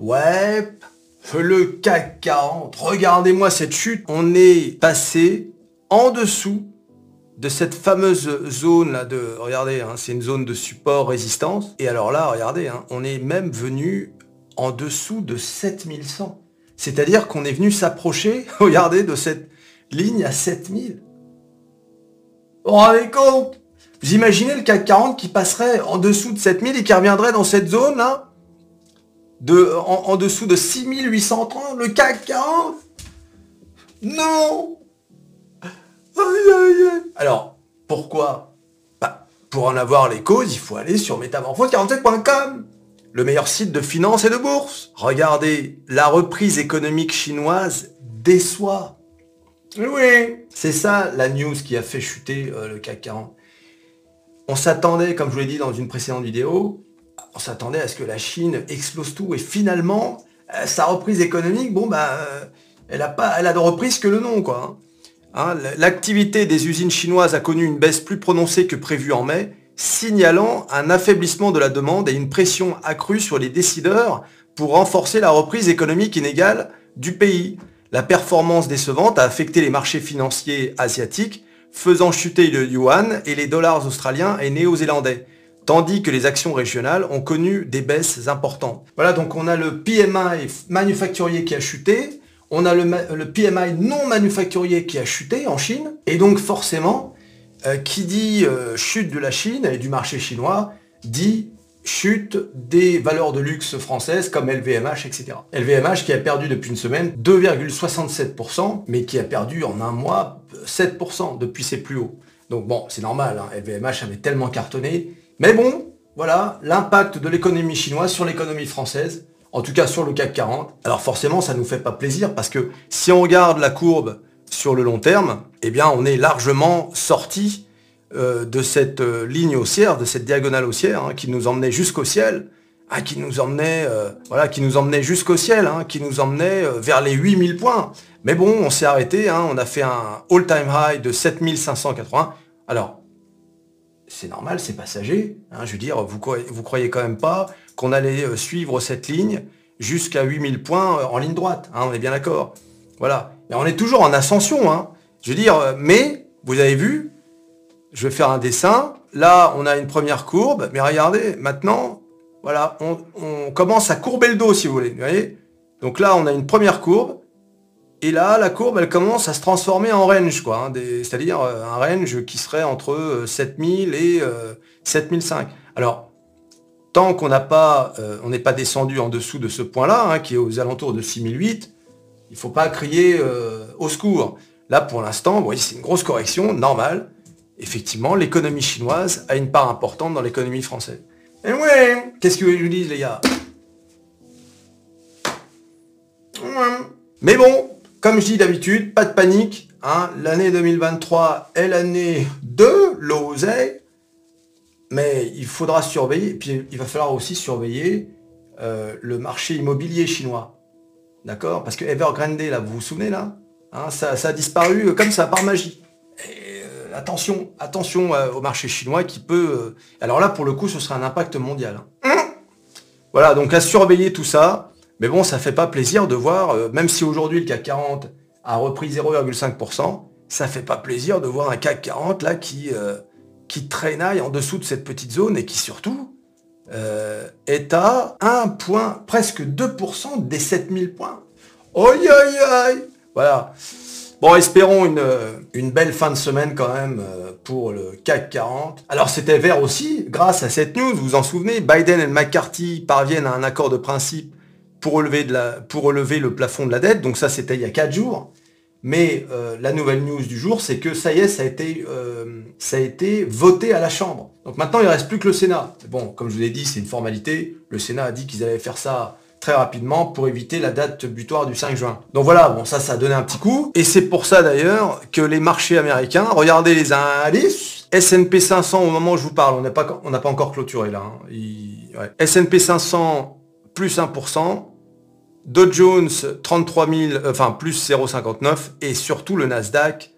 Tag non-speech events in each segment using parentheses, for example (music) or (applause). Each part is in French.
Ouais, le CAC 40, regardez-moi cette chute. On est passé en dessous de cette fameuse zone là de, regardez, hein, c'est une zone de support résistance. Et alors là, regardez, hein, on est même venu en dessous de 7100. C'est-à-dire qu'on est venu s'approcher, (laughs) regardez, de cette ligne à 7000. Vous vous rendez compte Vous imaginez le CAC 40 qui passerait en dessous de 7000 et qui reviendrait dans cette zone là? De, en, dessous de 6830, le CAC 40 Non Alors, pourquoi? Bah, Pour en avoir les causes, il faut aller sur métamorphose47.com, le meilleur site de finance et de bourse. Regardez, la reprise économique chinoise déçoit. Oui, c'est ça la news qui a fait chuter euh, le CAC 40. On s'attendait, comme je vous l'ai dit dans une précédente vidéo, on s'attendait à ce que la Chine explose tout et finalement, euh, sa reprise économique, bon bah, euh, elle a pas, elle a de reprise que le nom quoi. Hein. Hein, l'activité des usines chinoises a connu une baisse plus prononcée que prévu en mai, signalant un affaiblissement de la demande et une pression accrue sur les décideurs pour renforcer la reprise économique inégale du pays. La performance décevante a affecté les marchés financiers asiatiques, faisant chuter le yuan et les dollars australiens et néo-zélandais, tandis que les actions régionales ont connu des baisses importantes. Voilà, donc on a le PMI manufacturier qui a chuté, on a le, PMI non manufacturier qui a chuté en Chine, et donc forcément, euh, qui dit euh, chute de la Chine et du marché chinois, dit chute des valeurs de luxe françaises comme LVMH, etc. LVMH qui a perdu depuis une semaine 2,67%, mais qui a perdu en un mois 7% depuis ses plus hauts. Donc bon, c'est normal, LVMH hein. avait tellement cartonné. Mais bon, voilà, l'impact de l'économie chinoise sur l'économie française, en tout cas sur le CAC 40. Alors forcément, ça ne nous fait pas plaisir parce que si on regarde la courbe sur le long terme, eh bien on est largement sorti euh, de cette euh, ligne haussière, de cette diagonale haussière hein, qui nous emmenait jusqu'au ciel, hein, qui nous emmenait, euh, qui nous emmenait jusqu'au ciel, hein, qui nous emmenait vers les 8000 points. Mais bon, on s'est arrêté, on a fait un all-time high de 7580. Alors, c'est normal, c'est passager. je veux dire, vous, vous croyez quand même pas qu'on allait suivre cette ligne jusqu'à 8000 points en ligne droite. on est bien d'accord. Voilà. Et on est toujours en ascension. Je veux dire, mais vous avez vu, je vais faire un dessin. Là, on a une première courbe, mais regardez, maintenant, voilà, on, commence à courber le dos, si vous voulez. Donc là, on a une première courbe. Et là, la courbe, elle commence à se transformer en range, quoi. Hein, c'est-à-dire euh, un range qui serait entre 7000 euh, et 7005. Euh, Alors, tant qu'on pas, on n'est pas descendu en dessous de ce point-là, hein, qui est aux alentours de 6008, il ne faut pas crier au secours. Là, pour l'instant, voyez, c'est une grosse correction, normale effectivement, l'économie chinoise a une part importante dans l'économie française. Et ouais, qu'est-ce que je vous dis, les gars? Mais bon, comme je dis d'habitude, pas de panique. Hein, l'année 2023 est l'année de l'oseille. Mais il faudra surveiller, puis il va falloir aussi surveiller euh, le marché immobilier chinois. D'accord? Parce que Evergrande, là, vous vous souvenez là? Hein, ça, a disparu comme ça, par magie attention, attention euh, au marché chinois qui peut... Euh, alors là, pour le coup, ce sera un impact mondial. Hein. Voilà, donc à surveiller tout ça. Mais bon, ça fait pas plaisir de voir, euh, même si aujourd'hui le CAC 40 a repris 0,5%, ça fait pas plaisir de voir un CAC 40 là qui, qui traînaille en dessous de cette petite zone et qui surtout est à 1 point, presque 2% des 7000 points. Aïe aïe aïe Voilà. Bon, espérons une, une, belle fin de semaine quand même euh, pour le CAC 40. Alors c'était vert aussi, grâce à cette news, vous vous en souvenez, Biden et McCarthy parviennent à un accord de principe pour relever, le plafond de la dette, donc ça c'était il y a 4 jours. Mais euh, la nouvelle news du jour, c'est que ça y est, ça a, été, euh, voté à la Chambre. Donc maintenant, il ne reste plus que le Sénat. Bon, comme je vous l'ai dit, c'est une formalité. Le Sénat a dit qu'ils allaient faire ça très rapidement pour éviter la date butoir du 5 juin. Donc voilà, bon ça, ça a donné un petit coup. Et c'est pour ça d'ailleurs que les marchés américains, regardez les indices, S&P 500 au moment où je vous parle, on n'a pas encore clôturé là. Hein. S&P 500 plus 1%, Dow Jones 33 000, euh, enfin plus 0,59 et surtout le Nasdaq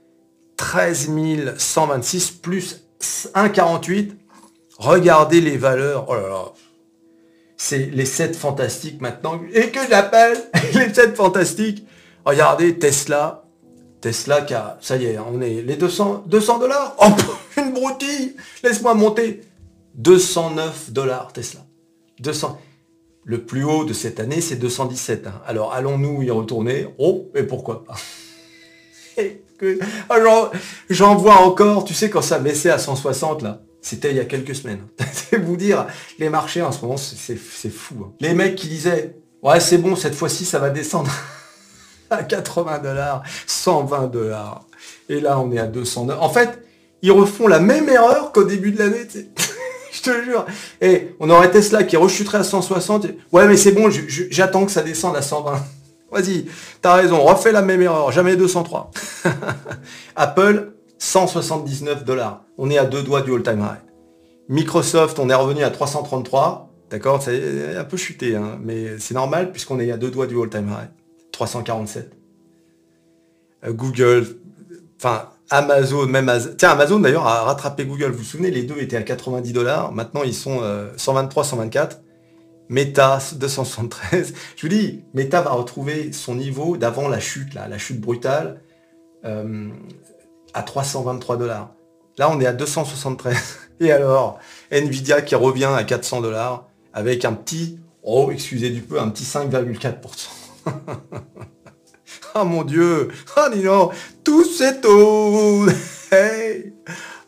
13 126 plus 1,48. Regardez les valeurs, oh là là, c'est les 7 fantastiques maintenant, et que j'appelle (laughs) les 7 fantastiques. Regardez, Tesla, Tesla qui a, ça y est, on est les 200, 200 dollars. Oh, (laughs) une broutille Laisse-moi monter. 209 dollars Tesla. 200. Le plus haut de cette année, c'est 217. Hein. Alors allons-nous y retourner? Oh, et pourquoi pas? (laughs) Ah, J'en vois encore, tu sais, quand ça baissait à 160 là. C'était il y a quelques semaines. (laughs) C'est vous dire, les marchés en ce moment, c'est fou. Hein. Les mecs qui disaient, ouais c'est bon, cette fois-ci ça va descendre (laughs) à 80 dollars, 120 dollars. Et là on est à 200 En fait, ils refont la même erreur qu'au début de l'année. Je te jure. Et on aurait Tesla qui rechuterait à 160. Ouais mais c'est bon, j'attends que ça descende à 120. (laughs) Vas-y, t'as raison, refais la même erreur, jamais 203. (laughs) Apple, 179 dollars. On est à deux doigts du all-time high. Microsoft, on est revenu à 333. D'accord C'est un peu chuté, hein, mais c'est normal puisqu'on est à deux doigts du all-time high. 347. Euh, Google, enfin Amazon, même Tiens, Amazon d'ailleurs a rattrapé Google. Vous vous souvenez, les deux étaient à 90 dollars. Maintenant, ils sont 123, euh, 124. Meta 273. Je vous dis, Meta va retrouver son niveau d'avant la chute, la chute brutale. Euh, à 323 dollars. Là, on est à 273. Et alors, Nvidia qui revient à 400 dollars avec un petit, oh, excusez du peu, un petit 5,4%. (laughs) ah (laughs) mon Dieu, ah dis non, tout s'étouffe. Hey.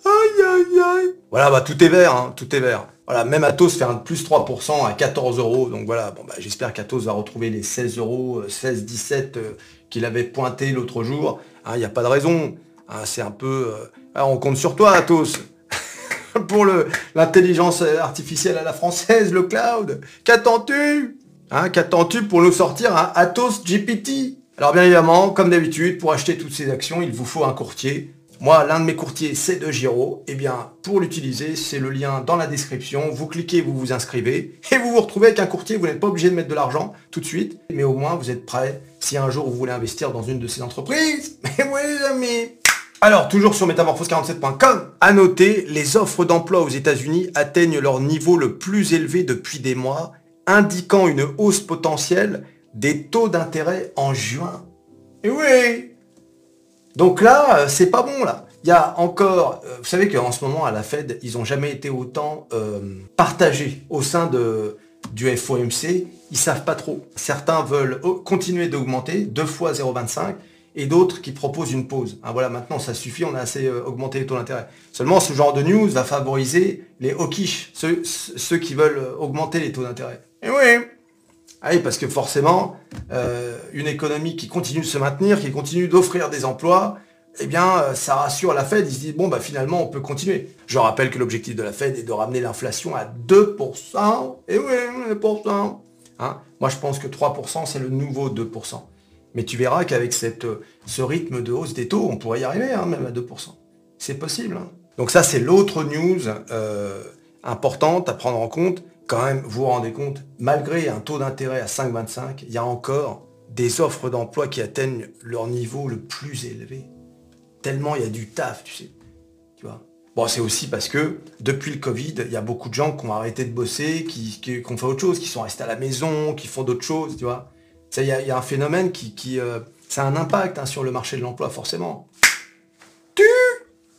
Aïe aïe aïe. Voilà, bah tout est vert, hein, tout est vert. Voilà, même Atos fait un plus 3% à 14 euros. Donc voilà, bon bah j'espère qu'Atos va retrouver les 16 euros, 16, 17 euh, qu'il avait pointé l'autre jour. Il hein, n'y a pas de raison. Ah, c'est un peu... Euh, on compte sur toi, Atos. (laughs) pour l'intelligence artificielle à la française, le cloud. Qu'attends-tu? Hein, Qu'attends-tu pour nous sortir un Atos GPT Alors bien évidemment, comme d'habitude, pour acheter toutes ces actions, il vous faut un courtier. Moi, l'un de mes courtiers, c'est de Giro. Eh bien, pour l'utiliser, c'est le lien dans la description. Vous cliquez, vous vous inscrivez, et vous vous retrouvez avec un courtier. Vous n'êtes pas obligé de mettre de l'argent tout de suite, mais au moins, vous êtes prêt si un jour vous voulez investir dans une de ces entreprises. (laughs) Mais oui, les amis alors, toujours sur métamorphose47.com, à noter, les offres d'emploi aux États-Unis atteignent leur niveau le plus élevé depuis des mois, indiquant une hausse potentielle des taux d'intérêt en juin. Et oui Donc là, euh, c'est pas bon là. Il y a encore, euh, vous savez qu'en ce moment à la Fed, ils n'ont jamais été autant euh, partagés au sein de, du FOMC. Ils savent pas trop. Certains veulent continuer d'augmenter, deux fois 0,25 et d'autres qui proposent une pause. Ah, voilà, maintenant ça suffit, on a assez euh, augmenté les taux d'intérêt. Seulement, ce genre de news va favoriser les hawkish, ceux, ceux qui veulent augmenter les taux d'intérêt. Et oui ah parce que forcément, euh, une économie qui continue de se maintenir, qui continue d'offrir des emplois, eh bien, ça rassure la Fed. Ils se disent, bon, bah, finalement, on peut continuer. Je rappelle que l'objectif de la Fed est de ramener l'inflation à 2%. Et oui, 2%. Hein? Moi, je pense que 3%, c'est le nouveau 2%. Mais tu verras qu'avec ce rythme de hausse des taux, on pourrait y arriver, hein, même à 2%. C'est possible. Hein. Donc ça, c'est l'autre news euh, importante à prendre en compte. Quand même, vous vous rendez compte, malgré un taux d'intérêt à 5,25, il y a encore des offres d'emploi qui atteignent leur niveau le plus élevé. Tellement il y a du taf, tu sais. Tu vois? Bon, c'est aussi parce que depuis le Covid, il y a beaucoup de gens qui ont arrêté de bosser, qui, qui ont fait autre chose, qui sont restés à la maison, qui font d'autres choses, tu vois. Il y, a un phénomène qui, euh, a un impact hein, sur le marché de l'emploi, forcément. Tu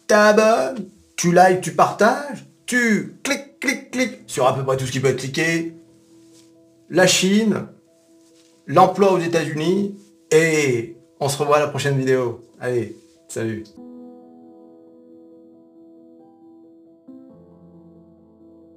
t'abonnes, tu likes, tu partages, tu cliques, cliques, cliques sur à peu près tout ce qui peut être cliqué. La Chine, l'emploi aux États-Unis, et on se revoit à la prochaine vidéo. Allez, salut